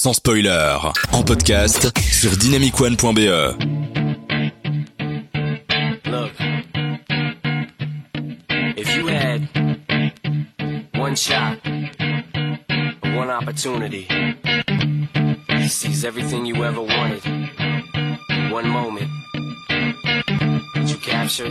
sans spoiler, en podcast sur dynamicone.be. Look, if you had one shot, one opportunity seize everything you ever wanted one moment, did you capture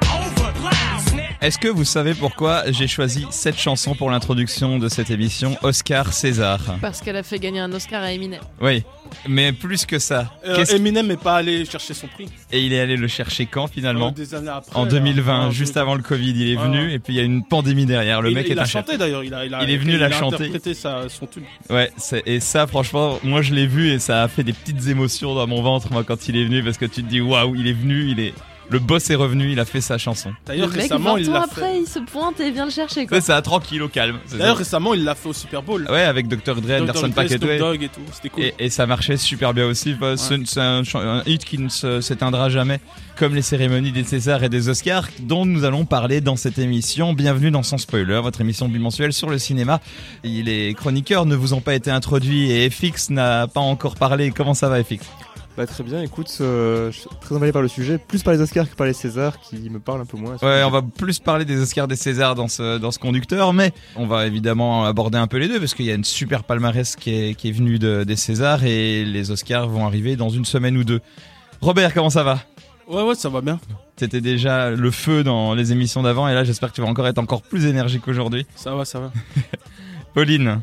over, loud. Snap. Est-ce que vous savez pourquoi j'ai choisi cette chanson pour l'introduction de cette émission Oscar César? Parce qu'elle a fait gagner un Oscar à Eminem. Oui, mais plus que ça. Euh, Qu'est-ce- Eminem n'est pas allé chercher son prix. Et il est allé le chercher quand finalement? Euh, des années après, En 2020, euh, juste avant le Covid, il est Ouais, venu ouais. et puis il y a une pandémie derrière. Le il, mec il est a un chanté d'ailleurs. Il, a, il, a- Il est venu la a chanter. interprété sa- son tube. Ouais, c'est- et ça, franchement, moi je l'ai vu et ça a fait des petites émotions dans mon ventre, moi, quand il est venu, parce que tu te dis, waouh, il est venu, il est. Le boss est revenu, il a fait sa chanson. D'ailleurs mec, récemment 20 il ans après, fait. il se pointe et vient le chercher quoi. Ça, ça tranquille, au calme. C'est D'ailleurs récemment il l'a fait au Super Bowl. ouais, avec Dr. Dre, Dr. Anderson Paak et tout. Et tout. C'était cool. Et, et ça marchait super bien aussi. Bah, ce- C'est un, un hit qui ne s'éteindra jamais, comme les cérémonies des Césars et des Oscars, dont nous allons parler dans cette émission. Bienvenue dans Sans Spoiler, votre émission bimensuelle sur le cinéma. Les chroniqueurs ne vous ont pas été introduits et FX n'a pas encore parlé. Comment ça va, FX Bah très bien, écoute, euh, je suis très emballé par le sujet, plus par les Oscars que par les Césars qui me parlent un peu moins. Ouais, on va plus parler des Oscars des Césars dans ce, dans ce conducteur, mais on va évidemment aborder un peu les deux parce qu'il y a une super palmarès qui est, qui est venue de- des Césars et les Oscars vont arriver dans une semaine ou deux. Robert, comment ça va? Ouais ouais ça va bien. C'était déjà le feu dans les émissions d'avant et là j'espère que tu vas encore être encore plus énergique aujourd'hui. Ça va ça va. Pauline,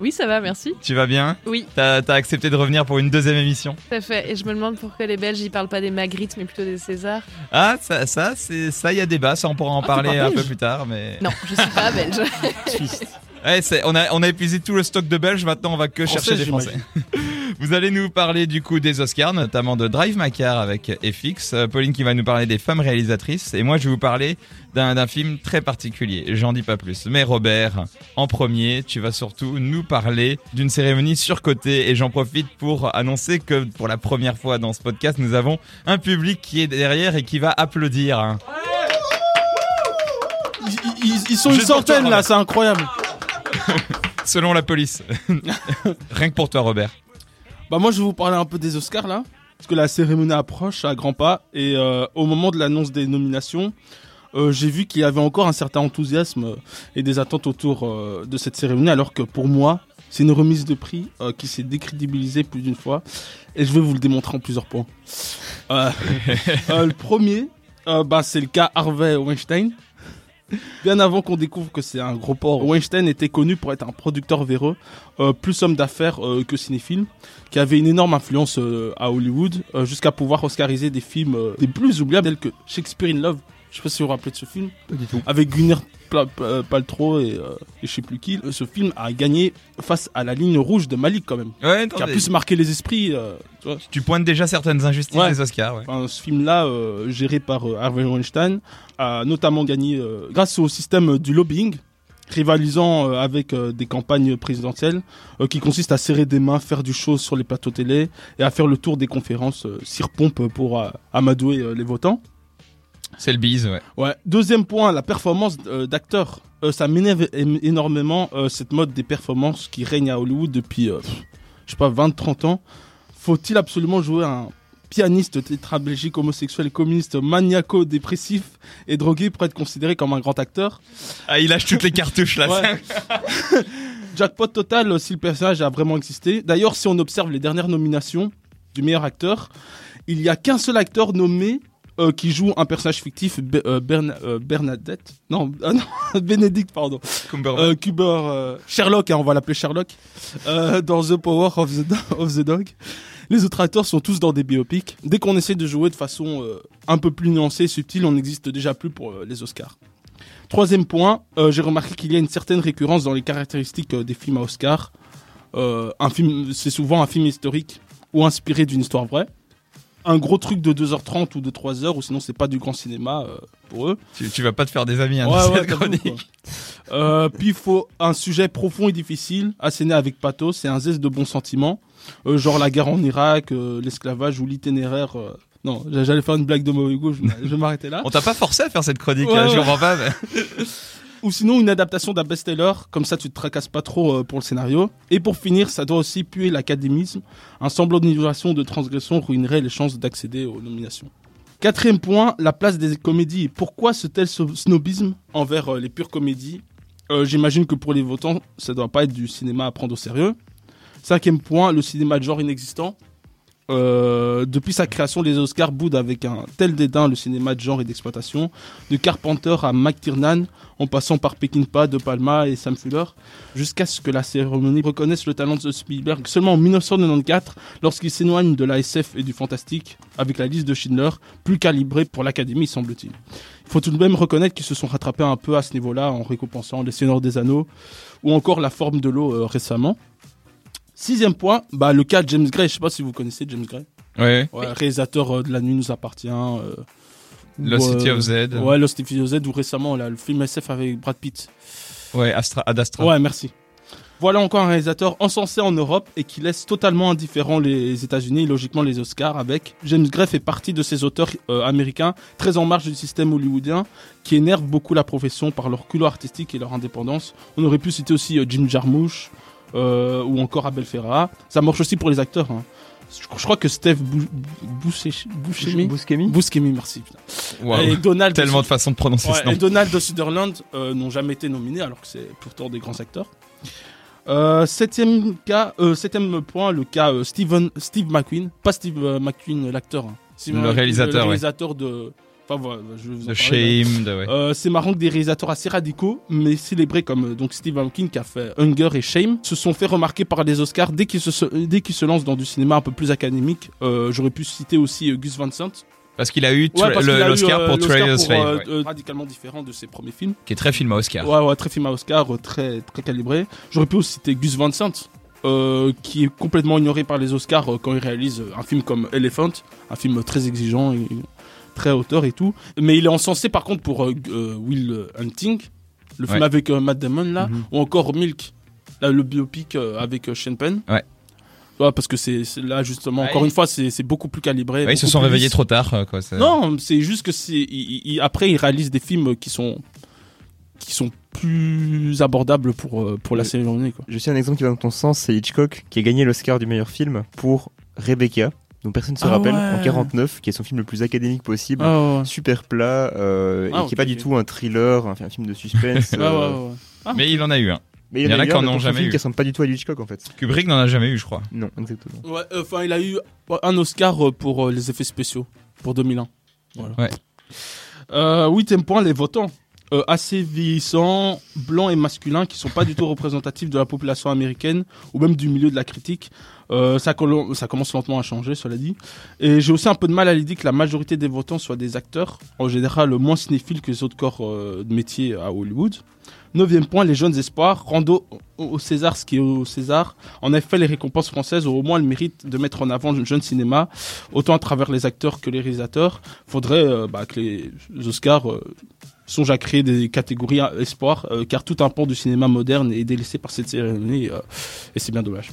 Oui, ça va, merci. tu vas bien Oui, T'as as accepté de revenir pour une deuxième émission tout à fait. Et je me demande pourquoi les Belges, ils parlent pas des Magritte, mais plutôt des Césars. Ah ça ça c'est ça il y a débat, ça on pourra en Ah, parler un peu belge plus tard mais Non, je suis pas belge. Ouais, on, a, on a épuisé tout le stock de Belges, maintenant on va que Français, chercher des Français. Vous allez nous parler du coup des Oscars, notamment de Drive My Car avec FX. Euh, Pauline qui va nous parler des femmes réalisatrices. Et moi je vais vous parler d'un film très particulier. J'en dis pas plus. Mais Robert, en premier, tu vas surtout nous parler d'une cérémonie surcotée. Et j'en profite pour annoncer que pour la première fois dans ce podcast, nous avons un public qui est derrière et qui va applaudir. hein. Ils, ils- ils sont une toi, centaine là, c'est incroyable. Selon la police. Rien que pour toi Robert. Bah moi je vais vous parler un peu des Oscars là, parce que la cérémonie approche à grands pas et euh, au moment de l'annonce des nominations, euh, j'ai vu qu'il y avait encore un certain enthousiasme euh, et des attentes autour euh, de cette cérémonie, alors que pour moi c'est une remise de prix qui s'est décrédibilisée plus d'une fois et je vais vous le démontrer en plusieurs points. Le premier, bah, c'est le cas Harvey Weinstein. Bien avant qu'on découvre que c'est un gros porc, Weinstein était connu pour être un producteur véreux, euh, plus homme d'affaires euh, que cinéphile, qui avait une énorme influence euh, à Hollywood, jusqu'à pouvoir oscariser des films des plus oubliables tels que Shakespeare in Love. Je sais pas si vous vous rappelez de ce film. Pas du tout. Avec Gwyneth Pla- Pla- Paltrow et, euh, et je sais plus qui. Ce film a gagné face à la ligne rouge de Malik quand même, Ouais, qui a plus marqué les esprits. euh, tu vois. Tu pointes déjà certaines injustices Ouais. des Oscars. Ouais. Enfin, ce film-là, euh, géré par euh, Harvey Weinstein, a notamment gagné euh, grâce au système du lobbying, rivalisant euh, avec euh, des campagnes présidentielles, euh, qui consiste à serrer des mains, faire du show sur les plateaux télé et à faire le tour des conférences euh, cire-pompe pour euh, amadouer euh, les votants. C'est le bise, ouais. Ouais. Deuxième point, la performance euh, d'acteur. Euh, ça m'énerve énormément euh, cette mode des performances qui règne à Hollywood depuis, je sais pas, 20-30 ans. Faut-il absolument jouer un pianiste tétraplégique, homosexuel, communiste, maniaco, dépressif et drogué pour être considéré comme un grand acteur? Ah, il lâche toutes les cartouches là. Ouais. Jackpot total si le personnage a vraiment existé. D'ailleurs, si on observe les dernières nominations du meilleur acteur, il n'y a qu'un seul acteur nommé euh, qui joue un personnage fictif, Be- euh, Bern- euh, Bernadette. Non, ah non, Bénédicte, pardon. Euh, Sherlock, hein, on va l'appeler Sherlock, dans The Power of the, Do- of the Dog. Les autres acteurs sont tous dans des biopics. Dès qu'on essaie de jouer de façon un peu plus nuancée et subtile, on n'existe déjà plus pour les Oscars. Troisième point, j'ai remarqué qu'il y a une certaine récurrence dans les caractéristiques des films à Oscar. Un film, c'est souvent un film historique ou inspiré d'une histoire vraie. Un gros truc de 2h30 ou de 3h, ou sinon c'est pas du grand cinéma euh, pour eux. Tu, tu vas pas te faire des amis hein, Ouais, ouais, chronique. Euh, puis il faut un sujet profond et difficile, asséné avec pathos, c'est un zeste de bons sentiments, Euh, genre la guerre en Irak, euh, l'esclavage ou l'itinéraire. Non, j'allais faire une blague de mauvais goût, je vais m'arrêter là. On t'a pas forcé à faire cette chronique, Ouais, hein, je comprends pas. mais- Ou sinon une adaptation d'un best-seller, comme ça tu te tracasses pas trop euh, pour le scénario. Et pour finir, ça doit aussi puer l'académisme. Un semblant d'innovation de transgression ruinerait les chances d'accéder aux nominations. Quatrième point, la place des comédies. Pourquoi ce tel snobisme envers euh, les pures comédies? Euh, J'imagine que pour les votants, ça doit pas être du cinéma à prendre au sérieux. Cinquième point, le cinéma de genre inexistant. Euh, depuis sa création, les Oscars boudent avec un tel dédain le cinéma de genre et d'exploitation. De Carpenter à McTiernan, en passant par Peckinpah, De Palma et Sam Fuller, jusqu'à ce que la cérémonie reconnaisse le talent de Spielberg seulement en 1994, lorsqu'il s'éloigne de la SF et du fantastique, avec la liste de Schindler, plus calibrée pour l'Académie, semble-t-il. Il faut tout de même reconnaître qu'ils se sont rattrapés un peu à ce niveau-là en récompensant Les Seigneurs des Anneaux ou encore La Forme de l'eau euh, récemment. Sixième point, bah, le cas de James Gray. Je sais pas si vous connaissez James Gray. Ouais. Ouais, réalisateur euh, de La Nuit nous appartient. euh, Lost City euh, of Z. Ouais, Lost City of Z ou récemment là, le film SF avec Brad Pitt. Ouais, Astra, Ad Astra. Ouais, merci. Voilà encore un réalisateur encensé en Europe et qui laisse totalement indifférent les États-Unis et logiquement les Oscars avec James Gray fait partie de ces auteurs euh, américains très en marge du système hollywoodien qui énervent beaucoup la profession par leur culot artistique et leur indépendance. On aurait pu citer aussi euh, Jim Jarmusch euh, ou encore Abel Ferrara. Ça marche aussi pour les acteurs. hein. Je, je crois que Bouché- Buscemi, Buscemi merci. Et Donald Tellement de façons de prononcer Ouais, ce nom. et Donald de Sutherland euh, n'ont jamais été nominés alors que c'est pourtant des grands acteurs. Euh, septième cas, euh, septième point, le cas euh, Steven, Steve McQueen, pas Steve McQueen l'acteur, hein. Le réalisateur, le ouais. réalisateur de, enfin voilà, je vais vous en De parler, Shame, de, ouais. euh, c'est marrant que des réalisateurs assez radicaux, mais célébrés comme euh, donc Steve McQueen qui a fait Hunger et Shame, se sont fait remarquer par les Oscars dès qu'ils se, dès qu'ils se lancent dans du cinéma un peu plus académique. Euh, J'aurais pu citer aussi Gus Van Sant, Parce qu'il a eu Ouais, le- qu'il a eu, l'Oscar euh, pour Trailers Slave, euh, ouais. euh, radicalement différent de ses premiers films. qui est très film à Oscar. Ouais, ouais, très film à Oscar, très, très calibré. J'aurais pu aussi citer Gus Van Sant, qui est complètement ignoré par les Oscars quand il réalise un film comme Elephant, un film très exigeant et très hauteur et tout. Mais il est encensé par contre pour euh, euh, Will Hunting, le film Ouais. avec euh, Matt Damon là, Mhm. ou encore Milk, là, le biopic euh, avec euh, Sean Penn. Ouais. Ouais, parce que c'est là justement, Ouais, encore une fois, c'est beaucoup plus calibré. Ouais, ils se sont réveillés lisse. trop tard, quoi. c'est- Non, c'est juste que c'est il- il- après il réalise des films qui sont qui sont plus abordables pour pour la cérémonie quoi. Je sais un exemple qui va dans ton sens, c'est Hitchcock qui a gagné l'Oscar du meilleur film pour Rebecca, dont personne ne se Ah rappelle, ouais. en 49, qui est son film le plus académique possible. Ah ouais. Super plat, euh, Ah, et qui est pas du tout un thriller, un, un film de suspense. Ouais, ouais, euh. Mais il en a eu un. Mais Il y en a eu qui un, en mais ont jamais film eu. qui ressemble pas du tout à Hitchcock en fait. Kubrick n'en a jamais eu, je crois. Non, exactement. Ouais, euh, enfin il a eu un Oscar pour euh, les effets spéciaux pour 2001. Voilà. Ouais. Euh, huitième point, les votants. Euh, assez vieillissants, blancs et masculins, qui sont pas du tout représentatifs de la population américaine ou même du milieu de la critique. Euh, ça, commence lentement à changer, cela dit. Et j'ai aussi un peu de mal à l'idée que la majorité des votants soient des acteurs, en général moins cinéphiles que les autres corps euh, de métier à Hollywood. Neuvième point, les jeunes espoirs. Rando au César ce qui est au César. En effet, les récompenses françaises ont au moins le mérite de mettre en avant le jeune cinéma, autant à travers les acteurs que les réalisateurs. Faudrait euh, bah, que les Oscars songent à créer des catégories à espoir, euh, car tout un pan du cinéma moderne est délaissé par cette cérémonie, et c'est bien dommage.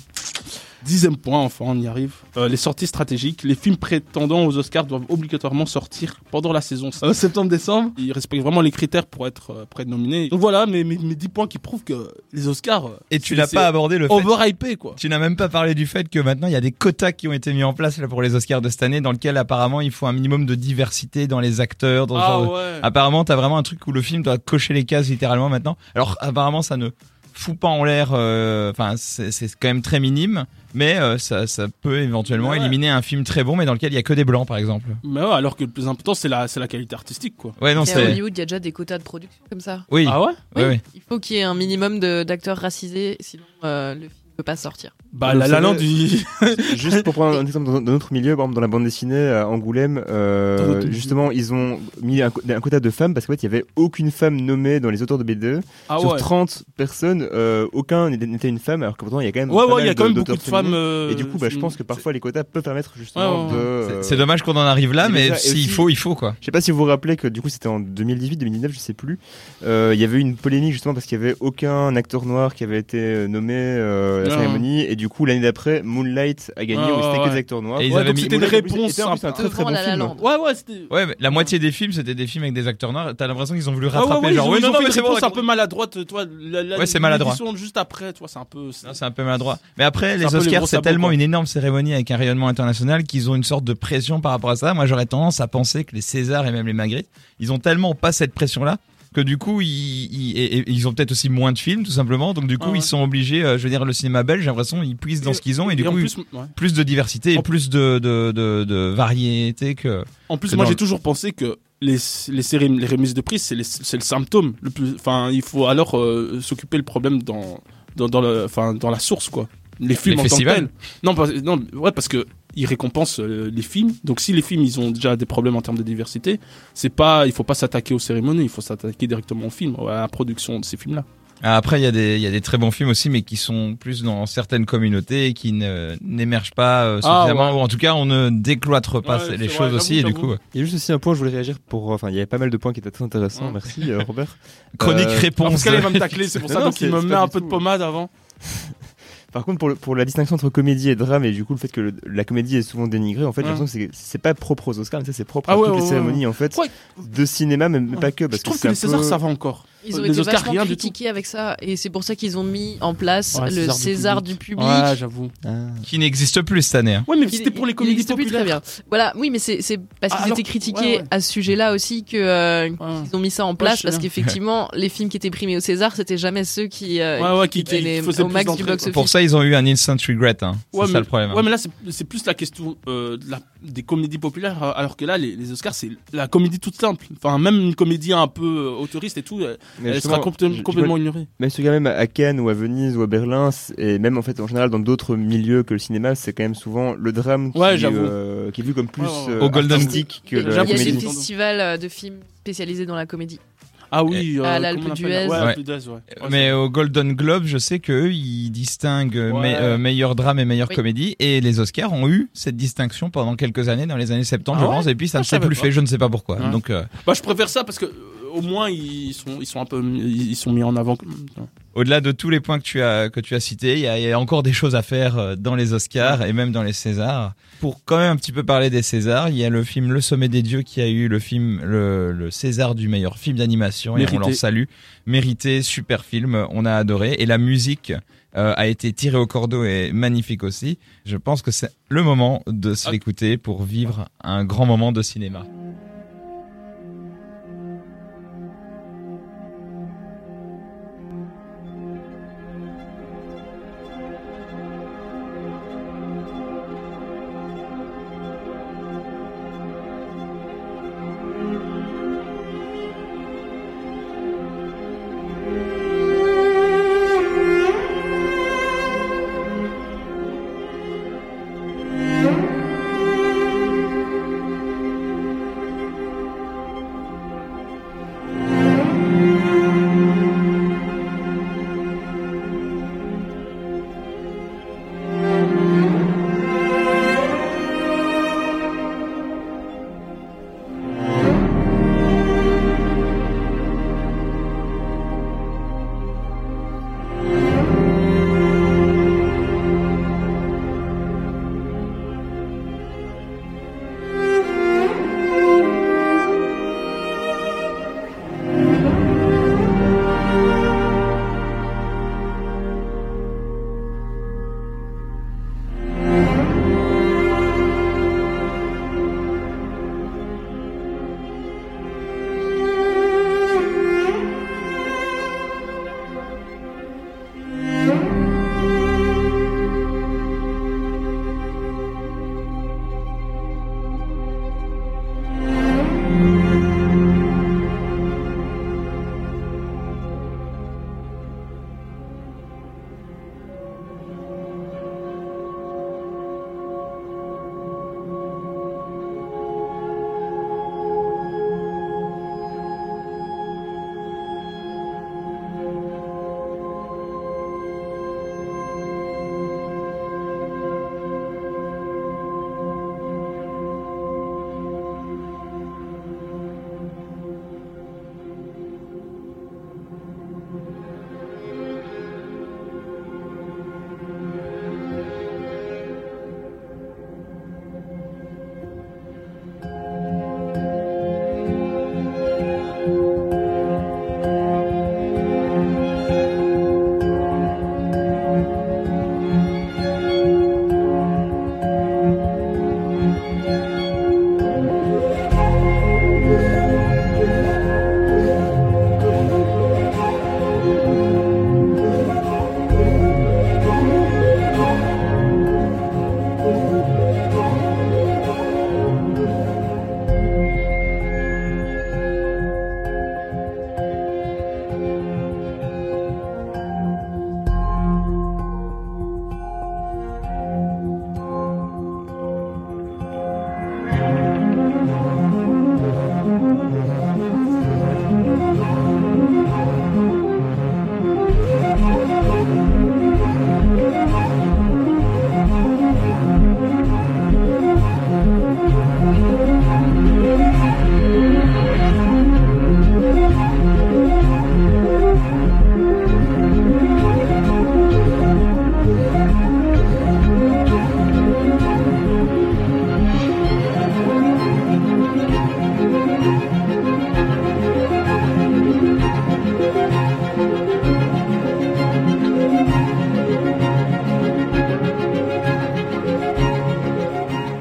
Dixième point, enfin on y arrive. Euh, les sorties stratégiques. Les films prétendant aux Oscars doivent obligatoirement sortir pendant la saison euh, septembre-décembre. Ils respectent vraiment les critères pour être, euh, pour être nominés. Donc voilà mes, mes, mes 10 points qui prouvent que les Oscars. euh, Et tu n'as pas abordé le fait. overhypé quoi. Tu n'as même pas parlé du fait que maintenant il y a des quotas qui ont été mis en place là, pour les Oscars de cette année, dans lequel apparemment il faut un minimum de diversité dans les acteurs. Dans Ah genre de- ouais. Apparemment, t'as vraiment un truc où le film doit cocher les cases littéralement maintenant. Alors apparemment, ça ne fout pas en l'air. euh, Enfin, c'est c'est quand même très minime, mais euh, ça, ça peut éventuellement Ouais. éliminer un film très bon, mais dans lequel il y a que des blancs, par exemple. Mais ouais, alors que le plus important c'est la, c'est la qualité artistique quoi. Ouais, non, Et à c'est. Hollywood, il y a déjà des quotas de production comme ça. Oui. Ah ouais? Oui. Il faut qu'il y ait un minimum d'acteurs racisés, sinon euh, le film ne peut pas sortir. Bah, la, la savez- il- Juste pour prendre un exemple dans, dans notre milieu, par exemple dans la bande dessinée à Angoulême, euh, Dans notre- justement ils ont mis un, quota de femmes parce qu'en fait il y avait aucune femme nommée dans les auteurs de BD. ah Sur ouais. 30 personnes, euh, aucun n'était une femme, alors que pourtant il y a quand même. Ouais, ouais, il y a quand même beaucoup de femmes. euh, Et du coup, bah, je pense que parfois les quotas peuvent permettre justement Ouais, ouais, de. euh, C'est- dommage qu'on en arrive là, mais s'il faut, il faut quoi. Je sais pas si vous vous rappelez que du coup c'était en 2018, 2019, je sais plus. Euh, Il y avait eu une polémique justement parce qu'il y avait aucun acteur noir qui avait été euh, nommé euh, à la Ah. cérémonie et du coup l'année d'après Moonlight a gagné Ah, où c'était que ouais. des acteurs noirs. Et ils Ouais, avaient donc mis- c'était une réponse un très très bon film. Land. Ouais, ouais, c'était. Ouais, mais la moitié des films, c'était des films avec des acteurs noirs. T'as l'impression qu'ils ont voulu Ah ouais, rattraper. ouais, genre, ils ont, ouais, ils non, ont fait une réponse un peu maladroite, toi. La, la, Ouais, c'est maladroit. juste après, toi, c'est un peu. c'est- un peu maladroit. Mais après, les Oscars, c'est tellement une énorme cérémonie avec un rayonnement international qu'ils ont une sorte de pression par rapport à ça. Moi, j'aurais tendance à penser que les Césars et même les Magritte, ils ont tellement pas cette pression-là que du coup, ils, ils, et- et ils ont peut-être aussi moins de films, tout simplement. Donc, du coup, Ah ouais. ils sont obligés, euh, je veux dire, le cinéma belge, j'ai l'impression, ils puissent dans ce qu'ils ont et, du en coup, plus, ouais. plus de diversité et En- plus de, de, de, de variété que. En plus, que moi j'ai le- toujours pensé que les, les, séries, les remises de prix, c'est les- le symptôme. Le plus, enfin, il faut alors euh, s'occuper le problème dans, dans, dans, le, enfin, dans la source, quoi. Les films en tant que festivals. Non, parce, non, ouais, parce que ils récompensent euh, les films. Donc si les films ils ont déjà des problèmes en termes de diversité, c'est pas, il faut pas s'attaquer aux cérémonies, il faut s'attaquer directement aux films, à la production de ces films-là. Après, il y, a des- il y a des très bons films aussi, mais qui sont plus dans certaines communautés et qui n'émergent pas euh, Ah, suffisamment, ouais. ou en tout cas, on ne décloître pas Ouais, les choses vrai, aussi. Et du coup, Il y a juste aussi un point, je voulais réagir pour. Enfin, il y avait pas mal de points qui étaient très intéressants. Ouais. Merci euh, Robert. chronique Euh, Ah, réponse. parce qu'elle va me tacler, c'est pour ça Non, donc il me met un peu de pommade avant. Par contre, pour, le- pour la distinction entre comédie et drame, et du coup le fait que le- la comédie est souvent dénigrée, en fait, j'ai Ouais. l'impression que c'est- pas propre aux Oscars, mais ça, c'est propre Ah à ouais, toutes ouais, les cérémonies en fait de cinéma, mais pas que. Parce Je trouve que, que les Césars peu- ça va encore. Ils ont Les été Oscars, vachement rien critiqués avec ça, et c'est pour ça qu'ils ont mis en place Ouais, le César du public. Ouais, j'avoue. Ah. qui n'existe plus cette année. hein. Ouais, mais c'était pour les comédies populaires. très bien. Voilà, oui, mais c'est c'est parce Ah, qu'ils alors- étaient critiqués ouais, ouais. à ce sujet-là aussi que euh, Ouais. ils ont mis ça en place parce qu'effectivement, les films qui étaient primés au César, c'était jamais ceux qui, euh, Ouais, ouais, qui, étaient qui les- au plus max du d'entrées, box office. Pour ça, ils ont eu un instant regret. Hein. C'est ça le problème. hein. Ouais, mais là, c'est plus la question euh, des comédies populaires, euh, alors que là, les, Oscars, c'est la comédie toute simple. Enfin, même une comédie un peu euh, autoriste et tout, Mais elle sera complètement vois- ignorée. Même si quand même à Cannes ou à Venise ou à Berlin, et même en fait en général dans d'autres milieux que le cinéma, c'est quand même souvent le drame qui, Ouais, euh, qui est vu comme plus Ouais, ouais, ouais. euh, Au Golden- artistique que Il y la a des comédie. comédie. festivals euh, de films spécialisés dans la comédie. Ah oui, à l'Alpe d'Huez. ça Ouais, Ouais. Alpe d'Huez, ouais. Ouais, Mais au Golden Globe, je sais qu'eux, ils distinguent Ouais. me- euh, meilleur drame et meilleure Oui. comédie. Et les Oscars ont eu cette distinction pendant quelques années, dans les années 70, Ah je ouais pense. Et puis ça Ah, ne s'est plus pas. fait, je ne sais pas pourquoi. Ouais. Donc, euh, Bah, je préfère ça parce que euh, au moins ils sont, ils sont un peu, ils sont mis en avant. Au-delà de tous les points que tu as, que tu as cités, il y, a- il y a encore des choses à faire euh, dans les Oscars et même dans les Césars. Pour quand même un petit peu parler des Césars, il y a le film Le Sommet des Dieux qui a eu le film, le, le César du meilleur film d'animation et on leur salue. Mérité, super film, on a adoré. Et la musique euh, a été tirée au cordeau et magnifique aussi. Je pense que c'est le moment de se Ah. l'écouter pour vivre un grand moment de cinéma.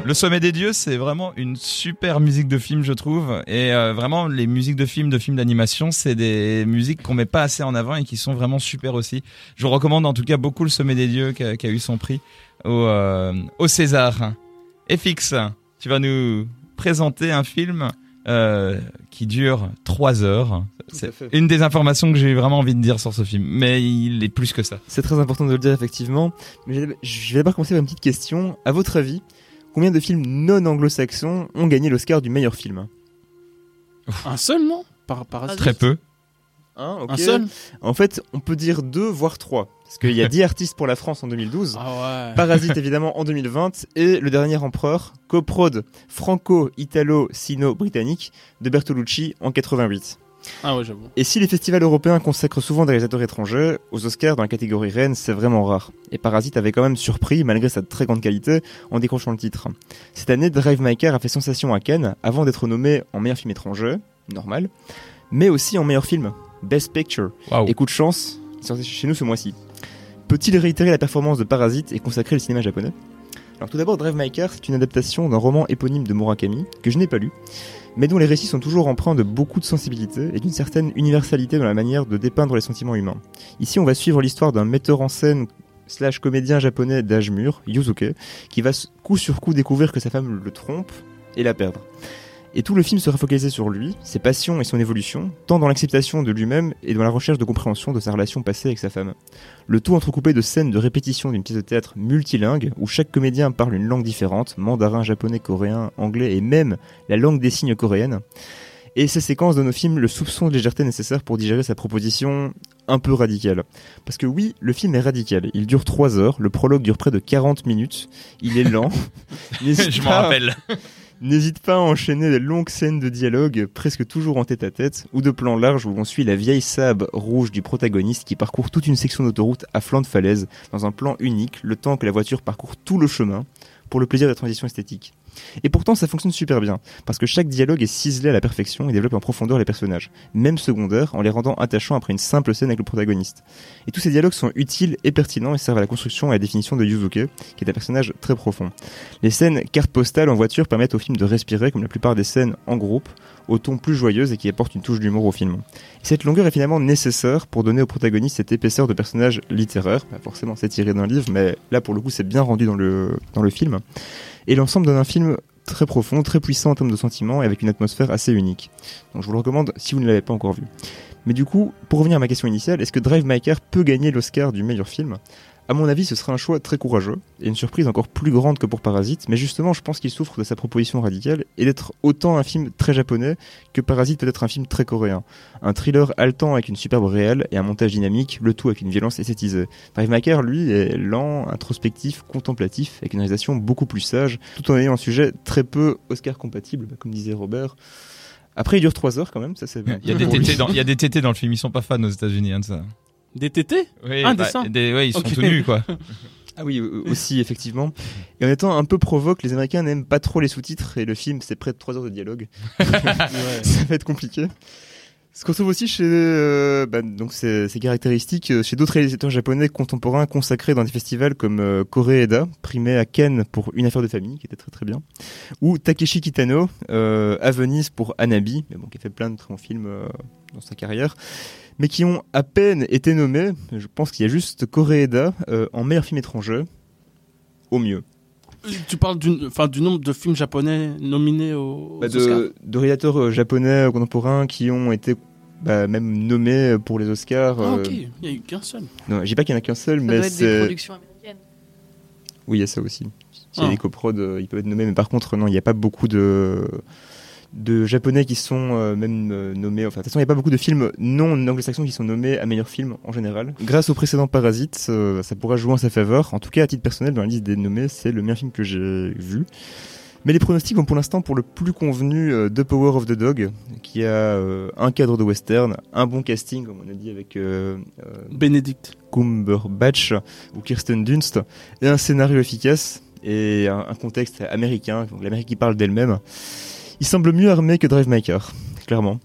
Le Sommet des Dieux, c'est vraiment une super musique de film, je trouve. Et euh, vraiment, les musiques de film, de films d'animation, c'est des musiques qu'on met pas assez en avant et qui sont vraiment super aussi. Je vous recommande en tout cas beaucoup Le Sommet des Dieux, qui a, qui a eu son prix au, euh, au César. FX, tu vas nous présenter un film euh, qui dure trois heures. C'est une des informations que j'ai vraiment envie de dire sur ce film, mais il est plus que ça. C'est très important de le dire effectivement. Mais je vais- je vais d'abord commencer par une petite question. À votre avis, combien de films non anglo-saxons ont gagné l'Oscar du meilleur film Un seul, non par, Très peu. Hein. Un seul En fait, on peut dire deux voire trois. Parce qu'il y a 10 artistes pour la France en 2012. Ah ouais. Parasite évidemment en 2020 et Le Dernier Empereur, coprode franco-italo-sino-britannique de Bertolucci en 88. Ah ouais, j'avoue. Et si les festivals européens consacrent souvent des réalisateurs étrangers, aux Oscars dans la catégorie reine, c'est vraiment rare. Et Parasite avait quand même surpris, malgré sa très grande qualité, en décrochant le titre. Cette année, Drive My Car a fait sensation à Cannes, avant d'être nommé en meilleur film étranger, normal, mais aussi en meilleur film, Best Picture. Waouh. Et coup de chance, il sortait chez nous ce mois-ci. Peut-il réitérer la performance de Parasite et consacrer le cinéma japonais? Alors tout d'abord, Drive My Car, c'est une adaptation d'un roman éponyme de Murakami, que je n'ai pas lu, mais dont les récits sont toujours empreints de beaucoup de sensibilité et d'une certaine universalité dans la manière de dépeindre les sentiments humains. Ici, on va suivre l'histoire d'un metteur en scène slash comédien japonais d'âge mûr, Yuzuke, qui va coup sur coup découvrir que sa femme le trompe et la perdre. Et tout le film sera focalisé sur lui, ses passions et son évolution, tant dans l'acceptation de lui-même et dans la recherche de compréhension de sa relation passée avec sa femme. Le tout entrecoupé de scènes de répétition d'une pièce de théâtre multilingue, où chaque comédien parle une langue différente, mandarin, japonais, coréen, anglais et même la langue des signes coréenne. Et ces séquences donnent au film le soupçon de légèreté nécessaire pour digérer sa proposition un peu radicale. Parce que oui, le film est radical. Il dure 3 heures, le prologue dure près de 40 minutes, il est lent. Je m'en rappelle. N'hésite pas à enchaîner des longues scènes de dialogue, presque toujours en tête à tête, ou de plans larges où on suit la vieille Saab rouge du protagoniste qui parcourt toute une section d'autoroute à flanc de falaise, dans un plan unique, le temps que la voiture parcourt tout le chemin, pour le plaisir de la transition esthétique. Et pourtant, ça fonctionne super bien, parce que chaque dialogue est ciselé à la perfection et développe en profondeur les personnages, même secondaires, en les rendant attachants après une simple scène avec le protagoniste. Et tous ces dialogues sont utiles et pertinents et servent à la construction et à la définition de Yuzuke, qui est un personnage très profond. Les scènes carte postale en voiture permettent au film de respirer, comme la plupart des scènes en groupe, au ton plus joyeuse et qui apporte une touche d'humour au film. Et cette longueur est finalement nécessaire pour donner au protagoniste cette épaisseur de personnage littéraire. Forcément c'est tiré d'un livre, mais là pour le coup c'est bien rendu dans le, dans le film. Et l'ensemble donne un film très profond, très puissant en termes de sentiments et avec une atmosphère assez unique. Donc je vous le recommande si vous ne l'avez pas encore vu. Mais du coup, pour revenir à ma question initiale, est-ce que Drive My Car peut gagner l'Oscar du meilleur film? À mon avis, ce serait un choix très courageux et une surprise encore plus grande que pour Parasite, mais justement, je pense qu'il souffre de sa proposition radicale et d'être autant un film très japonais que Parasite peut être un film très coréen. Un thriller haletant avec une superbe réelle et un montage dynamique, le tout avec une violence esthétisée. Drive My Car, lui, est lent, introspectif, contemplatif, avec une réalisation beaucoup plus sage, tout en ayant un sujet très peu Oscar compatible, bah, comme disait Robert. Après, il dure 3 heures quand même, ça c'est Il y a des pour lui. tétés dans, il y a des tétés dans le film. Ils sont pas fans aux États-Unis hein, de ça. Des tétés Oui, Un bah, dessin des- ouais, ils sont tout nus quoi. Ah oui, euh, aussi, effectivement. Et en étant un peu provoque, les Américains n'aiment pas trop les sous-titres et le film, c'est près de 3 heures de dialogue. Ça va être compliqué. Ce qu'on trouve aussi chez euh, bah, donc ces, caractéristiques euh, chez d'autres réalisateurs japonais contemporains consacrés dans des festivals comme euh, Koreeda, primé à Cannes pour Une affaire de famille, qui était très très bien, ou Takeshi Kitano euh, à Venise pour Anabi, mais bon, qui a fait plein de très bons films euh, dans sa carrière, mais qui ont à peine été nommés. Je pense qu'il y a juste Koreeda euh, en meilleur film étranger, au mieux. Tu parles d'une- enfin, du nombre de films japonais nominés aux, Bah, de, de réalisateurs euh, japonais contemporains qui ont été bah, même nommés pour les Oscars. Ah, euh, ok, il n'y a eu qu'un seul. Non, j'ai pas qu'il y en a qu'un seul, Ça mais doit être des c'est. productions américaines. Oui, il y a ça aussi. S'il y a Ah. des coprods, euh, ils peuvent être nommés, mais par contre, non, il n'y a pas beaucoup de de japonais qui sont euh, même euh, nommés. Enfin, de toute façon, il n'y a pas beaucoup de films non anglo-saxons qui sont nommés à meilleur film en général. Grâce au précédent Parasite, euh, ça pourra jouer en sa faveur. En tout cas, à titre personnel, dans la liste des nommés, c'est le meilleur film que j'ai vu. Mais les pronostics vont pour l'instant pour le plus convenu euh, The Power of the Dog, qui a euh, un cadre de western, un bon casting, comme on a dit avec euh, euh, Bénédicte. Cumberbatch ou Kirsten Dunst, et un scénario efficace et un, un contexte américain, donc l'Amérique qui parle d'elle-même. Il semble mieux armé que Drive Car, clairement.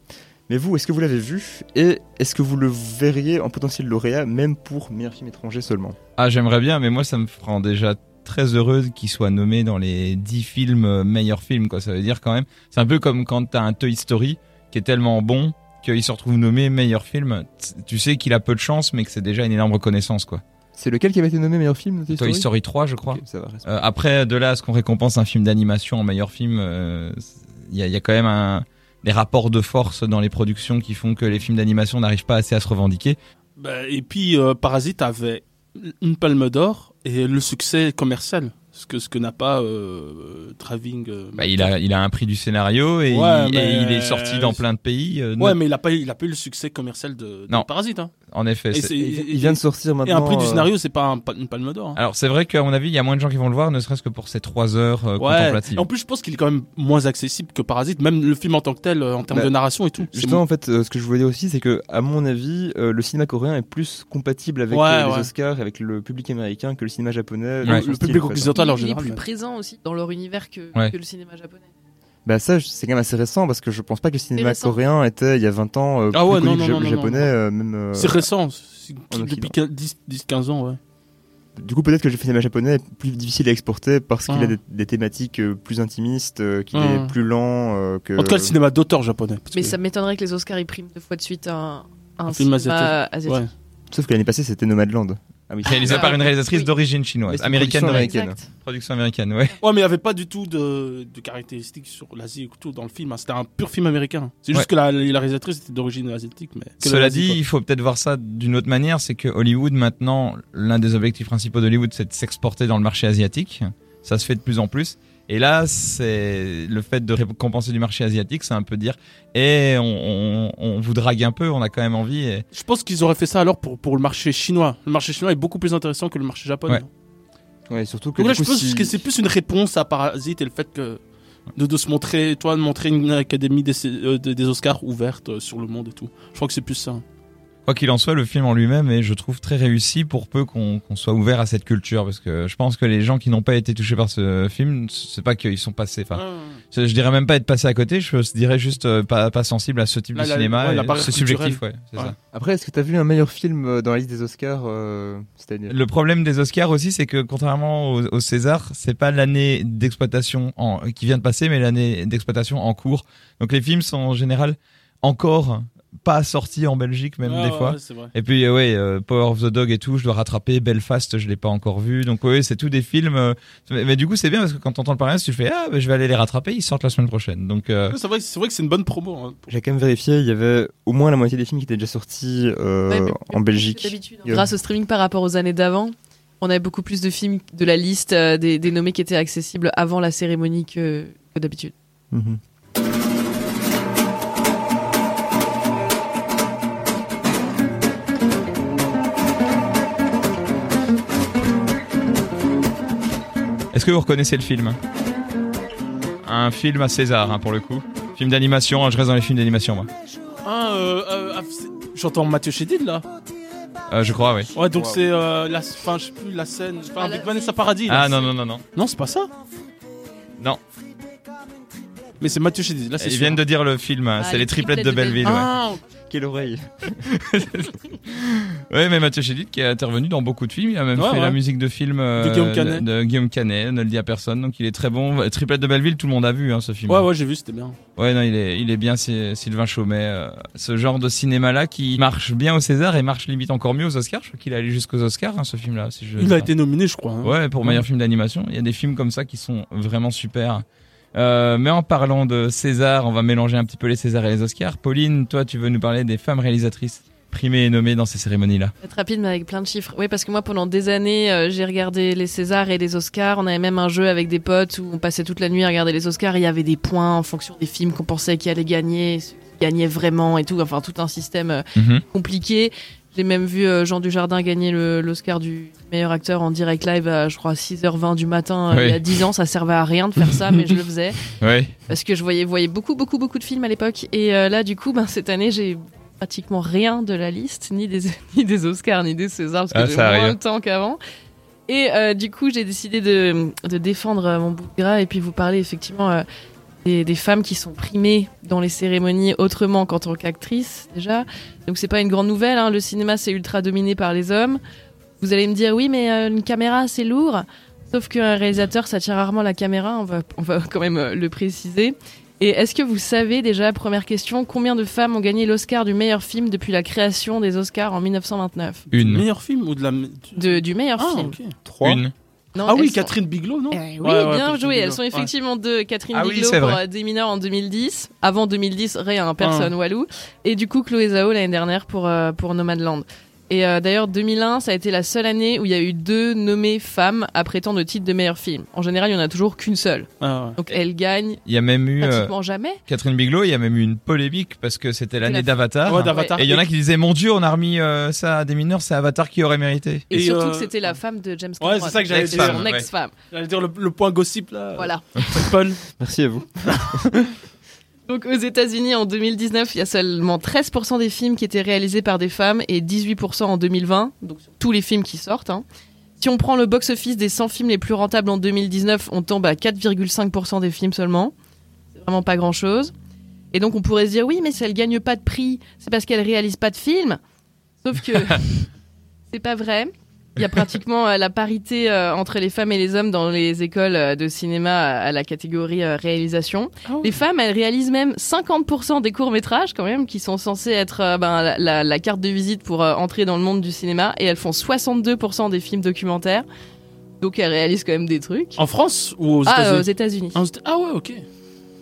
Mais vous, est-ce que vous l'avez vu? Et est-ce que vous le verriez en potentiel lauréat, même pour meilleur film étranger seulement? Ah, j'aimerais bien, mais moi, ça me prend déjà très heureux qu'il soit nommé dans les 10 films euh, meilleurs films. Quoi. Ça veut dire quand même, c'est un peu comme quand t'as un Toy Story qui est tellement bon qu'il se retrouve nommé meilleur film. Tu sais qu'il a peu de chance, mais que c'est déjà une énorme reconnaissance. quoi. C'est lequel qui avait été nommé meilleur film de Toy Toy Story? Story 3, je crois. Ça va, Euh, après, de là à ce qu'on récompense un film d'animation en meilleur film, euh, y, a, il y a quand même des rapports de force dans les productions qui font que les films d'animation n'arrivent pas assez à se revendiquer. Bah, et puis, euh, Parasite avait une palme d'or et le succès commercial. Ce que, ce que n'a pas euh, Traving. euh, Bah, il, a, il a un prix du scénario et, Ouais, il, mais- et il est sorti dans plein de pays. euh, Ouais, mais il a pas, eu- il a pas eu le succès commercial de, de Non. Parasite. Hein. En effet. Et, Il vient de sortir et maintenant. un prix du euh, scénario, c'est pas un pa- une palme d'or. hein. Alors c'est vrai qu'à mon avis, il y a moins de gens qui vont le voir, ne serait-ce que pour ces trois heures euh, Ouais. contemplatives. En plus, je pense qu'il est quand même moins accessible que Parasite, même le film en tant que tel, en termes Bah, de narration et tout. C'est Justement, en fait, euh, ce que je voulais dire aussi, c'est que, à mon avis, euh, le cinéma coréen est plus compatible avec Ouais, euh, les ouais. Oscars, avec le public américain, que le cinéma japonais. Le public en il est plus ouais. présent aussi dans leur univers que, Ouais. que le cinéma japonais. Bah ça, c'est quand même assez récent parce que je pense pas que le cinéma coréen était il y a 20 ans euh, Ah plus ouais, connu non, que non, le non, japonais, euh, même. euh, C'est récent. Depuis 10-15 ans, ouais. Du coup, peut-être que le cinéma japonais est plus difficile à exporter parce qu'il Ouais. a des, des thématiques euh, plus intimistes, euh, qu'il Ouais. est plus lent euh, que. En tout cas, le cinéma d'auteur japonais. Mais que- ça m'étonnerait que les Oscars ils priment deux fois de suite un, un, Un film asiatique. asiatique. Ouais. Sauf que l'année passée, c'était Nomadland. Ah oui. Réalisé Ah, par une réalisatrice oui. d'origine chinoise, américaine production d'origine. américaine. Exact. Production américaine, ouais. Ouais, mais il n'y avait pas du tout de, de caractéristiques sur l'Asie et tout dans le film. hein. C'était un pur film américain. C'est juste Ouais. que la, la réalisatrice était d'origine asiatique. Mais Cela l'Asie, dit, quoi. il faut peut-être voir ça d'une autre manière, c'est que Hollywood maintenant, l'un des objectifs principaux d'Hollywood, c'est de s'exporter dans le marché asiatique. Ça se fait de plus en plus. Et là, c'est le fait de récompenser du marché asiatique, c'est un peu dire, et on, on, on vous drague un peu, on a quand même envie. Et... Je pense qu'ils auraient fait ça alors pour, pour le marché chinois. Le marché chinois est beaucoup plus intéressant que le marché japonais. Ouais. Ouais, surtout que. Donc là, du je coup, pense si- que c'est plus une réponse à Parasite et le fait que de, de se montrer, toi, de montrer une académie des, euh, des, des Oscars ouverte euh, sur le monde et tout. Je crois que c'est plus ça. Quoi qu'il en soit, le film en lui-même est, je trouve, très réussi pour peu qu'on soit ouvert à cette culture, parce que je pense que les gens qui n'ont pas été touchés par ce film, c'est pas qu'ils sont passés. Enfin, je, je dirais même pas être passés à côté, je dirais juste euh, pas, pas sensible à ce type Là, de la- cinéma. ouais, barrière c'est subjectif, ouais. c'est Ouais. ça. Après, est-ce que t'as vu un meilleur film euh, dans la liste des Oscars euh, cette année? Le problème des Oscars aussi, c'est que contrairement au, au César, c'est pas l'année d'exploitation qui vient de passer, mais l'année d'exploitation en cours. Donc les films sont en général encore pas sortis en Belgique, même Ouais, des ouais, fois. ouais. Et puis euh, ouais, euh, Power of the Dog et tout, je dois rattraper. Belfast, je l'ai pas encore vu. Donc ouais, c'est tout des films. euh, mais, mais du coup, c'est bien parce que quand t'entends le parrain, tu fais ah, bah, je vais aller les rattraper. Ils sortent la semaine prochaine. Donc euh, C'est vrai, c'est vrai que c'est une bonne promo. hein. J'ai quand même vérifié, il y avait au moins la moitié des films qui étaient déjà sortis euh, Ouais, mais- en Belgique. Hein. Grâce au streaming par rapport aux années d'avant, on avait beaucoup plus de films de la liste euh, des, des nommés qui étaient accessibles avant la cérémonie que, que d'habitude. Mhm. Est-ce que vous reconnaissez le film? Un film à César hein, pour le coup. Film d'animation. hein, je reste dans les films d'animation moi. Ah, euh, euh, ah, j'entends Mathieu Chédid là. Euh, je crois, oui. Ouais, donc Wow. c'est euh, la, fin, je sais plus la scène, enfin Ah, avec la- Vanessa Paradis. là. Ah non non non non. Non, c'est pas ça. Non. Mais c'est Mathieu Chédid. Là, c'est Ils sûr. viennent de dire le film. hein, Ah, c'est les les triplettes de Belleville. ouais. Ah, Quelle oreille Ouais, mais Mathieu Chédid qui est intervenu dans beaucoup de films, il a même Ouais, fait ouais. la musique de films euh, De Guillaume Canet. de Guillaume Canet, ne le dit à personne, donc il est très bon. Triplette de Belleville, tout le monde a vu hein, ce film. ouais, ouais, j'ai vu, c'était bien. Ouais, non, il est, il est bien, c'est Sylvain Chaumet. euh, ce genre de cinéma-là qui marche bien au César et marche limite encore mieux aux Oscars. Je crois qu'il est allé jusqu'aux Oscars, hein, ce film-là. Si Il a été nominé, je crois. hein. Ouais, pour meilleur film d'animation. Il y a des films comme ça qui sont vraiment super. Euh, mais en parlant de César, on va mélanger un petit peu les Césars et les Oscars. Pauline, toi, tu veux nous parler des femmes réalisatrices primées et nommées dans ces cérémonies-là? Être rapide mais avec plein de chiffres. Oui, parce que moi pendant des années, euh, j'ai regardé les Césars et les Oscars. On avait même un jeu avec des potes où on passait toute la nuit à regarder les Oscars. Il y avait des points en fonction des films qu'on pensait qui allaient gagner, gagnaient vraiment et tout. Enfin, tout un système euh, Mhm. compliqué. J'ai même vu euh, Jean Dujardin gagner l'Oscar du meilleur acteur en direct live à, je crois, 6h20 du matin euh, Oui. il y a 10 ans. Ça servait à rien de faire ça, mais je le faisais. Ouais. Parce que je voyais, voyais beaucoup, beaucoup, beaucoup de films à l'époque. Et euh, là, du coup, ben, cette année, j'ai pratiquement rien de la liste, ni des, ni des Oscars, ni des Césars, parce que Ah, j'ai moins de temps qu'avant. Et euh, du coup, j'ai décidé de, de défendre mon bout de gras et puis vous parler effectivement euh, des, des femmes qui sont primées dans les cérémonies autrement qu'en tant qu'actrices, déjà. Donc, c'est pas une grande nouvelle. hein. Le cinéma, c'est ultra dominé par les hommes. Vous allez me dire, oui, mais euh, une caméra, c'est lourd. Sauf qu'un réalisateur, ça tire rarement la caméra, on va, on va quand même euh, le préciser. Et est-ce que vous savez déjà, première question, combien de femmes ont gagné l'Oscar du meilleur film depuis la création des Oscars en 1929 Une. Meilleur film ou de la. de, Du meilleur Ah, film. ok. Trois. Une. Non, Ah oui, sont- Catherine Bigelow, non Eh oui, Ouais, ouais, bien Catherine joué. Elles sont ouais. effectivement deux. Catherine Ah Bigelow pour vrai. euh, Des mineurs en 2010. Avant 2010, rien, personne, Ah. Walou. Et du coup, Chloé Zhao l'année dernière pour, euh, pour Nomadland. Et euh, d'ailleurs, 2001, ça a été la seule année où il y a eu deux nommées femmes après tant de titres de meilleur film. En général, il n'y en a toujours qu'une seule. Ah, ouais. Donc elle gagne Il y a même eu euh, pratiquement jamais. Catherine Bigelow, il y a même eu une polémique parce que c'était l'année la- d'Avatar. Ouais, d'Avatar. Et il y en a qui disaient Mon Dieu, on a remis euh, ça à des mineurs, c'est Avatar qui aurait mérité. Et, Et, surtout euh, que c'était la femme de James Ouais, Cameron. c'est ça que j'allais dire, Son ouais. ex-femme. J'allais dire le, le point gossip là. Voilà. Paul. Merci à vous. Donc aux États-Unis en 2019, il y a seulement 13% des films qui étaient réalisés par des femmes et 18% en 2020, donc sur tous les films qui sortent. hein. Si on prend le box-office des 100 films les plus rentables en 2019, on tombe à 4,5% des films seulement. C'est vraiment pas grand-chose. Et donc on pourrait se dire oui, mais si elle gagne pas de prix, c'est parce qu'elle réalise pas de films. Sauf que c'est pas vrai. Il y a pratiquement euh, la parité euh, entre les femmes et les hommes dans les écoles euh, de cinéma à à la catégorie euh, réalisation. Les femmes, elles réalisent même 50% des courts-métrages quand même, qui sont censés être euh, ben, la, la- la carte de visite pour euh, entrer dans le monde du cinéma, et elles font 62% des films documentaires. Donc elles réalisent quand même des trucs. En France ou aux Ah, euh, aux États-Unis États-Unis. Ah, aux Éta- Ah ouais, ok.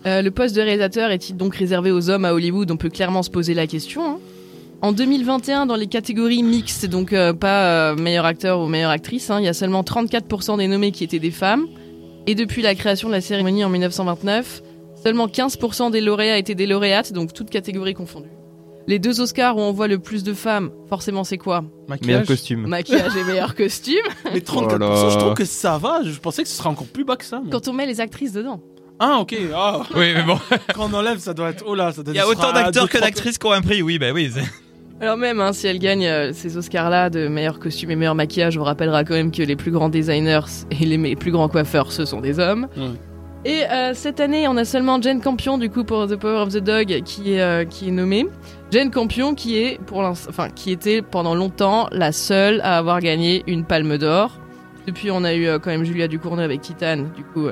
Euh, le poste de réalisateur est-il donc réservé aux hommes à Hollywood? On peut clairement se poser la question. hein. En 2021, dans les catégories mixtes, donc euh, pas euh, meilleur acteur ou meilleure actrice, hein, il y a seulement 34% des nommés qui étaient des femmes. Et depuis la création de la cérémonie en 1929, seulement 15% des lauréats étaient des lauréates, donc toutes catégories confondues. Les deux Oscars où on voit le plus de femmes, forcément c'est quoi? Meilleur Maquillage. costume. Maquillage et meilleur costume. Mais 34%, Oh là. je trouve que ça va. Je pensais que ce serait encore plus bas que ça. mais- Quand on met les actrices dedans. Ah, ok. Ah, Oui, mais bon, quand on enlève, ça doit être. Oh là, ça doit il y a autant d'acteurs que d'actrices qui ont un prix, oui, bah oui. Alors même hein, si elle gagne euh, ces Oscars-là de meilleur costume et meilleur maquillage, on rappellera quand même que les plus grands designers et les plus grands coiffeurs, ce sont des hommes. Et euh, cette année, on a seulement Jane Campion du coup pour The Power of the Dog qui est euh, qui est nommée. Jane Campion qui est pour enfin qui était pendant longtemps la seule à avoir gagné une Palme d'Or. Depuis, on a eu quand même Julia Ducournau avec Titane. Du coup,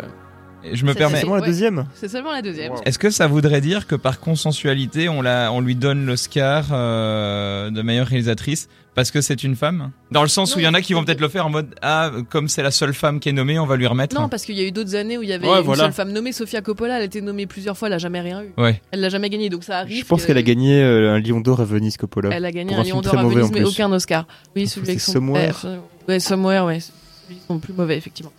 Je me C'est- permets. C'est moi la Ouais. deuxième c'est seulement la deuxième. Wow. Est-ce que ça voudrait dire que par consensualité, on, la, on lui donne l'Oscar euh, de meilleure réalisatrice parce que c'est une femme? Dans le sens où il y en a qui vont peut-être le faire en mode Ah, comme c'est la seule femme qui est nommée, on va lui remettre. Non, parce qu'il y a eu d'autres années où il y avait Ouais, une voilà. seule femme nommée, Sofia Coppola. Elle a été nommée plusieurs fois, elle a jamais rien eu. Ouais. Elle l'a jamais gagné, donc ça arrive. Je pense que- qu'elle a gagné euh, un Lion d'Or à Venise Coppola. Elle a gagné un un Lion d'Or à Venise, en mais aucun Oscar. Oui, celui avec son Somewhere. père. Ouais, Somewhere, ouais. Ils sont plus mauvais, effectivement.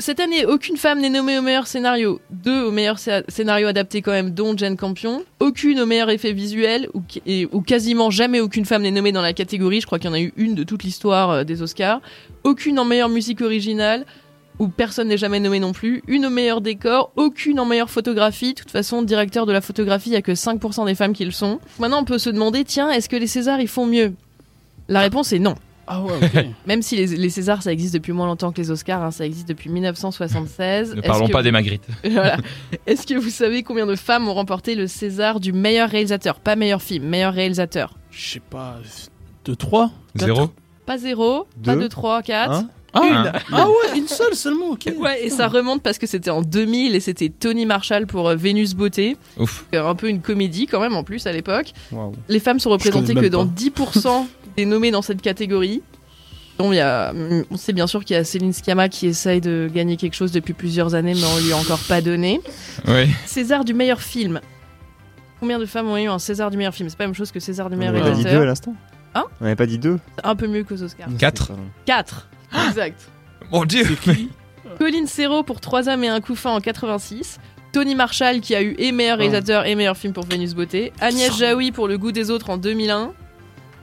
Cette année, aucune femme n'est nommée au meilleur scénario. Deux au meilleur scé- scénario adapté quand même, dont Jane Campion. Aucune au meilleur effet visuel, ou quasiment jamais aucune femme n'est nommée dans la catégorie. Je crois qu'il y en a eu une de toute l'histoire euh, des Oscars. Aucune en meilleure musique originale, où personne n'est jamais nommé non plus. Une au meilleur décor, aucune en meilleure photographie. De toute façon, directeur de la photographie, il n'y a que 5% des femmes qui le sont. Maintenant, on peut se demander, tiens, est-ce que les Césars, ils font mieux? La réponse est non. Ah ouais, ok. Même si les, les Césars, ça existe depuis moins longtemps que les Oscars, hein, ça existe depuis 1976. Ne parlons que pas vous- des Magritte. Voilà. Est-ce que vous savez combien de femmes ont remporté le César du meilleur réalisateur? Pas meilleur film, meilleur réalisateur. Je sais pas. 2, 3 Zéro? Pas zéro, pas trois, quatre? Hein Ah, Une. ah ouais, une seule seulement, ok. Ouais, et ça remonte parce que c'était en 2000 et c'était Tony Marshall pour euh, Vénus Beauté. Ouf. Euh, Un peu une comédie quand même en plus à l'époque. Les femmes sont représentées que dans pas. 10% des nommés dans cette catégorie. Il y a, on sait bien sûr qu'il y a Céline Sciamma qui essaye de gagner quelque chose depuis plusieurs années, mais on lui a encore pas donné. Oui. César du meilleur film. Combien de femmes ont eu un César du meilleur film? C'est pas la même chose que César du On meilleur n'avait pas dit deux à réalisateur. l'instant Hein? On n'avait pas dit deux Un peu mieux qu'aux Oscars. Quatre. Pardon. 4. Exact. Mon Dieu Colin Serrault pour Trois hommes et un couffin en 86. Tony Marshall qui a eu et meilleur réalisateur et meilleur film pour Vénus Beauté. Agnès Jaoui pour Le goût des autres en 2001.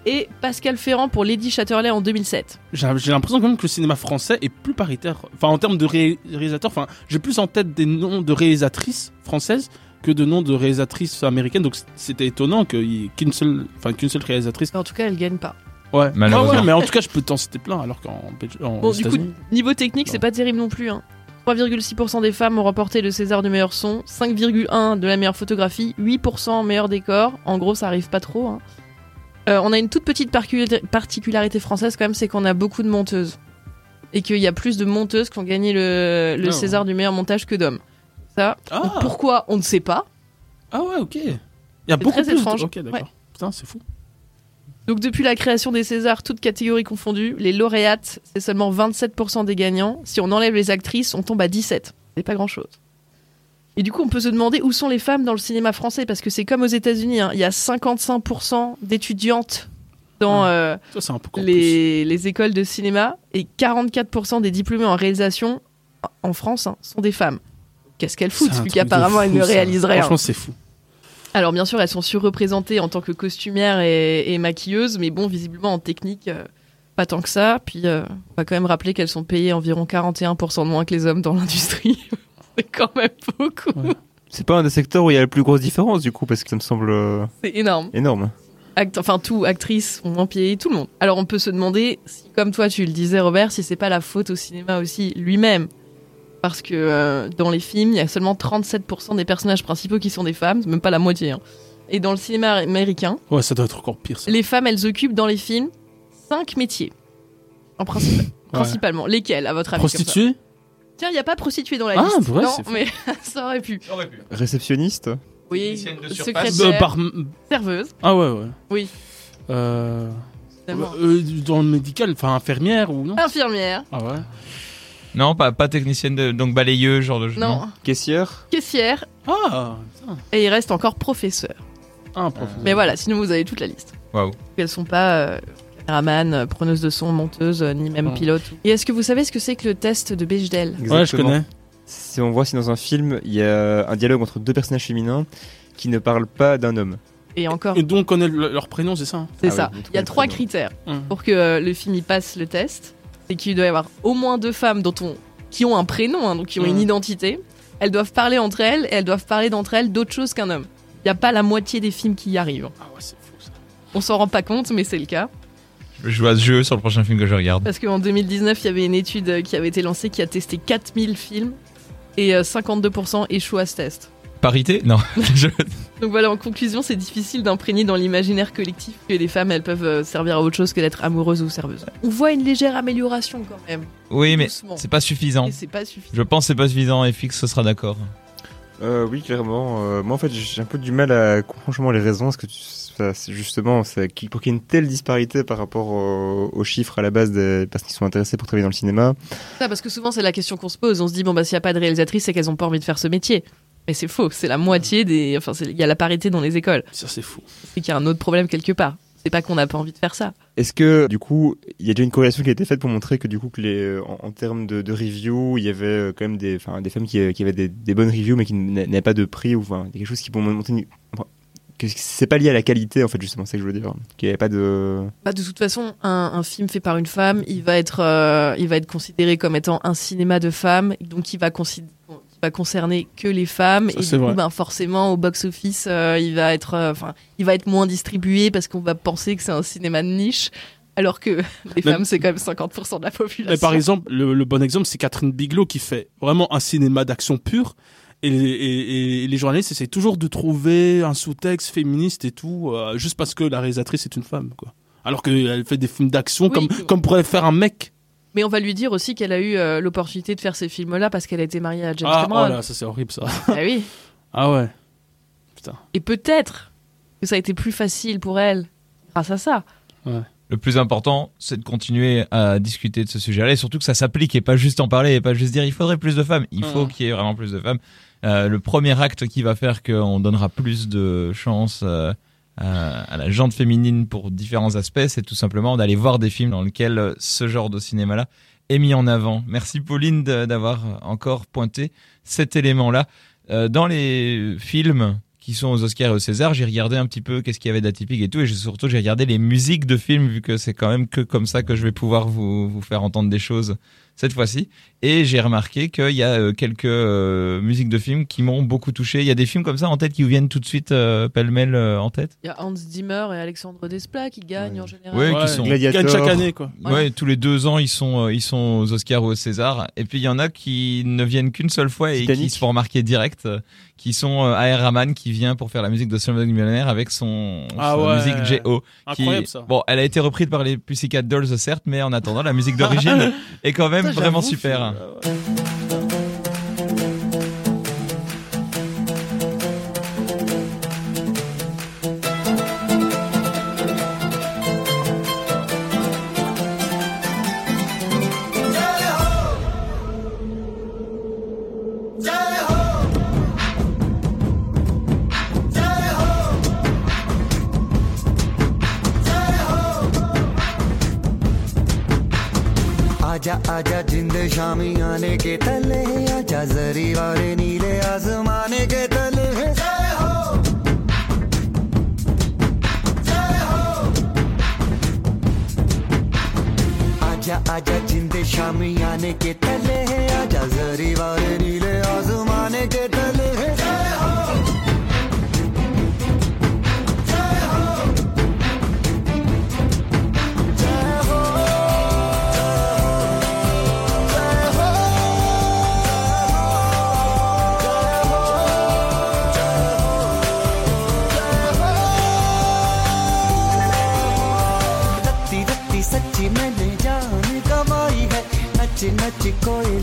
Et Pascal Ferrand pour Lady Chatterley en 2007. J'ai l'impression quand même que le cinéma français est plus paritaire. Enfin, en termes de ré- réalisateurs, enfin, j'ai plus en tête des noms de réalisatrices françaises que de noms de réalisatrices américaines. Donc c'était étonnant qu'une seule, enfin, qu'une seule réalisatrice. En tout cas, elle gagne pas. Ouais. Malheureusement. Ah ouais, mais en tout cas, je peux t'en citer plein, alors qu'en Bon, du coup, niveau technique, c'est pas terrible non plus. Hein. 3,6% des femmes ont remporté le César du meilleur son, 5,1% de la meilleure photographie, 8% meilleur décor. En gros, ça arrive pas trop. hein. Euh, on a une toute petite particularité française quand même, c'est qu'on a beaucoup de monteuses. et qu'il y a plus de monteuses qui ont gagné le, le Ah. César du meilleur montage que d'hommes. Ça, Ah. pourquoi on ne sait pas. Ah ouais, ok. Il y a beaucoup très plus. de- étrange. Ok, d'accord. Ouais. Putain, c'est fou. Donc depuis la création des Césars, toutes catégories confondues, les lauréates, c'est seulement 27% des gagnants. Si on enlève les actrices, on tombe à 17. C'est pas grand-chose. Et du coup, on peut se demander où sont les femmes dans le cinéma français, parce que c'est comme aux États-Unis. hein. Il y a 55% d'étudiantes dans euh, Ça, les, les écoles de cinéma et 44% des diplômés en réalisation en France hein, sont des femmes. Qu'est-ce qu'elles foutent, vu qu'apparemment elles ne réalisent rien. Franchement, c'est fou. Alors bien sûr, elles sont surreprésentées en tant que costumières et, et maquilleuses, mais bon, visiblement en technique, euh, pas tant que ça. Puis euh, on va quand même rappeler qu'elles sont payées environ 41% de moins que les hommes dans l'industrie. C'est quand même beaucoup. C'est pas un des secteurs où il y a la plus grosse différence du coup, parce que ça me semble euh, C'est énorme. énorme. Act- enfin, tout, moins payé, tout le monde. Alors on peut se demander, si, comme toi tu le disais Robert, si c'est pas la faute au cinéma aussi lui-même. Parce que euh, dans les films, il y a seulement 37% des personnages principaux qui sont des femmes, c'est même pas la moitié. hein. Et dans le cinéma américain, Ouais, ça doit être encore pire. Ça. Les femmes, elles occupent dans les films cinq métiers. En principe, principalement. Lesquels, à votre avis Prostituée? Tiens, il n'y a pas prostituée dans la Ah, liste. ouais, non, mais ça aurait pu. Réceptionniste Oui, Technicienne de surface. secrétaire, Euh, par... serveuse. Ah ouais, ouais. Oui. Euh... euh, dans le médical, enfin infirmière ou non? Infirmière. Ah ouais. Non, pas, pas technicienne, de, donc balayeuse, genre de. Non. Caissière? Caissière. Ah, putain. Et il reste encore professeur. Ah, prof. Mais voilà, sinon vous avez toute la liste. Waouh. Elles sont pas euh, caméraman, euh, preneuse de son, monteuse, euh, ni même pilote. Et est-ce que vous savez ce que c'est que le test de Bechdel? Ouais, je connais. Si on voit si dans un film, il y a un dialogue entre deux personnages féminins qui ne parlent pas d'un homme. Et encore, Et donc on connaît le- leur prénom, c'est ça hein? C'est Ah ça. oui, Il y a trois prénom. critères. Hum. pour que euh, le film y passe le test, c'est qu'il doit y avoir au moins deux femmes dont on, qui ont un prénom, hein, donc qui ont une Mhm. identité. Elles doivent parler entre elles et elles doivent parler d'entre elles d'autre chose qu'un homme. Il n'y a pas la moitié des films qui y arrivent. Ah ouais, c'est fou ça. On s'en rend pas compte, mais c'est le cas. Je joue à ce jeu sur le prochain film que je regarde. Parce qu'en 2019, il y avait une étude euh, qui avait été lancée qui a testé 4000 films et euh, 52% échouent à ce test. Parité? Non. Je- Donc voilà, en conclusion, c'est difficile d'imprégner dans l'imaginaire collectif que les femmes, elles peuvent euh, servir à autre chose que d'être amoureuses ou serveuses. On voit une légère amélioration quand même. Oui, mais c'est pas suffisant. Et c'est pas suffisant. Je pense que c'est pas suffisant et Fix ce sera d'accord. Euh, oui, clairement. Euh, moi, en fait, j'ai un peu du mal à comprendre les raisons. Parce que tu- ça, c'est justement, ça, pour qu'il y ait une telle disparité par rapport au- aux chiffres à la base des personnes qui sont intéressées pour travailler dans le cinéma. Ça, parce que souvent, c'est la question qu'on se pose. On se dit, bon, bah, s'il n'y a pas de réalisatrice, c'est qu'elles n'ont pas envie de faire ce métier. Mais c'est faux. C'est la moitié des. Enfin, c'est- il y a la parité dans les écoles. Ça, c'est fou. C'est qu'il y a un autre problème quelque part. C'est pas qu'on n'a pas envie de faire ça. Est-ce que, du coup, il y a déjà une corrélation qui a été faite pour montrer que, du coup, que les, en, en termes de, de review, il y avait euh, quand même des, femmes qui, euh, qui avaient des, des bonnes reviews, mais qui n'a- n'avaient pas de prix ou enfin, quelque chose qui pour montrer une- c'est pas lié à la qualité, en fait, justement, c'est ça que je veux dire. Qu'il n'y avait pas de. Bah, de toute façon, un, un film fait par une femme, il va être, euh, il va être considéré comme étant un cinéma de femmes, donc il va, il va concerner que les femmes, Ça, et du coup, ben, forcément, au box-office, euh, il va être, euh, enfin, il va être moins distribué parce qu'on va penser que c'est un cinéma de niche, alors que les Mais- femmes, c'est quand même 50% de la population. Mais par exemple, le, le bon exemple, c'est Catherine Bigelow qui fait vraiment un cinéma d'action pur. Et, les- et- et les journalistes essaient toujours de trouver un sous-texte féministe et tout, euh, juste parce que la réalisatrice est une femme, quoi. Alors qu'elle fait des films d'action Oui, comme, que- comme pourrait faire un mec. Mais on va lui dire aussi qu'elle a eu euh, l'opportunité de faire ces films-là parce qu'elle a été mariée à James Ah, oh Cameron. là, ça c'est horrible ça. Ah oui. Ah ouais. Et peut-être que ça a été plus facile pour elle grâce à ça. Le plus important, c'est de continuer à discuter de ce sujet-là et surtout que ça s'applique et pas juste en parler et pas juste dire il faudrait plus de femmes. Il faut qu'il y ait vraiment plus de femmes. Euh, le premier acte qui va faire qu'on donnera plus de chance euh, à, à la jante féminine pour différents aspects, c'est tout simplement d'aller voir des films dans lesquels euh, ce genre de cinéma-là est mis en avant. Merci Pauline d'avoir encore pointé cet élément-là. Euh, dans les films qui sont aux Oscars et aux Césars, j'ai regardé un petit peu qu'est-ce qu'il y avait d'atypique et tout, et surtout j'ai regardé les musiques de films, vu que c'est quand même que comme ça que je vais pouvoir vous, vous faire entendre des choses cette fois-ci. Et j'ai remarqué qu'il y a euh, quelques euh, musiques de films qui m'ont beaucoup touché. Il y a des films comme ça en tête qui vous viennent tout de suite euh, pêle-mêle euh, en tête? Il y a Hans Zimmer et Alexandre Desplat qui gagnent en général. Ouais, Ouais, qui sont gagnent chaque année, quoi. Ouais. Ouais, tous les deux ans, ils sont, ils sont aux Oscars ou aux Césars. Et puis il y en a qui ne viennent qu'une seule fois et Titanic. qui se font remarquer direct, euh, qui sont euh, A.R. Rahman qui vient pour faire la musique de Slumdog Millionaire avec son, Ah musique J.O. qui- Incroyable ça. Bon, elle a été reprise par les Pussycat Dolls certes, mais en attendant, la musique d'origine est quand même vraiment super. Euh, आजा आजा, जिंद शामी आने के तले आजा जरी वाले नीले आसमाने के तले आजा आजा, जिंद शामी आने के तले आजा जरी वाले नीले आजमाने के तले है।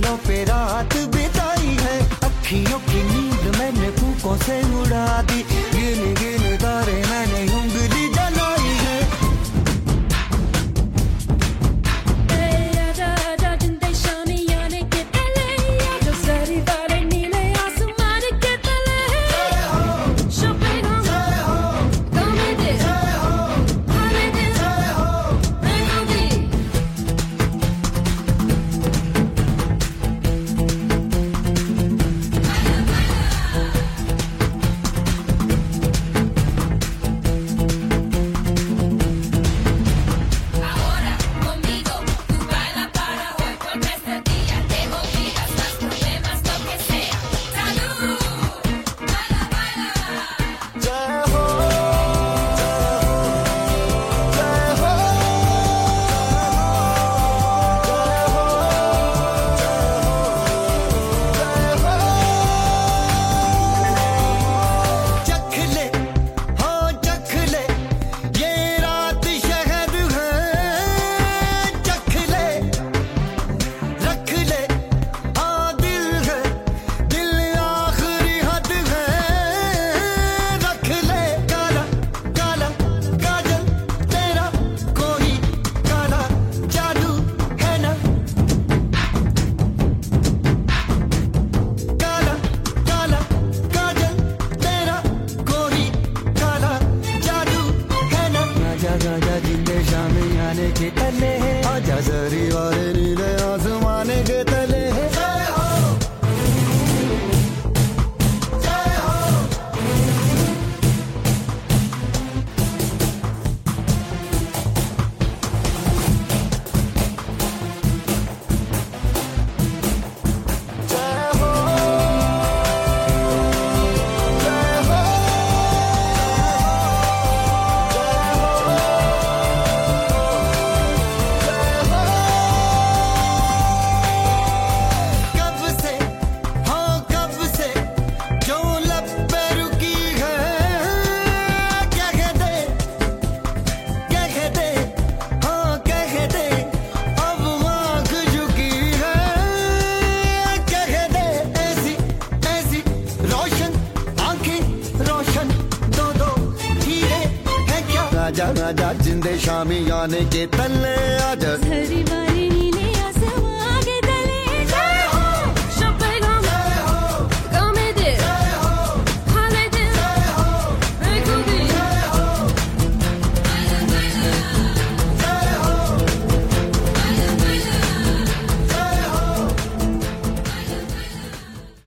तारों पे रात बिताई है। अखियों की नींद मैंने फूकों से उड़ा दी। गिन गिन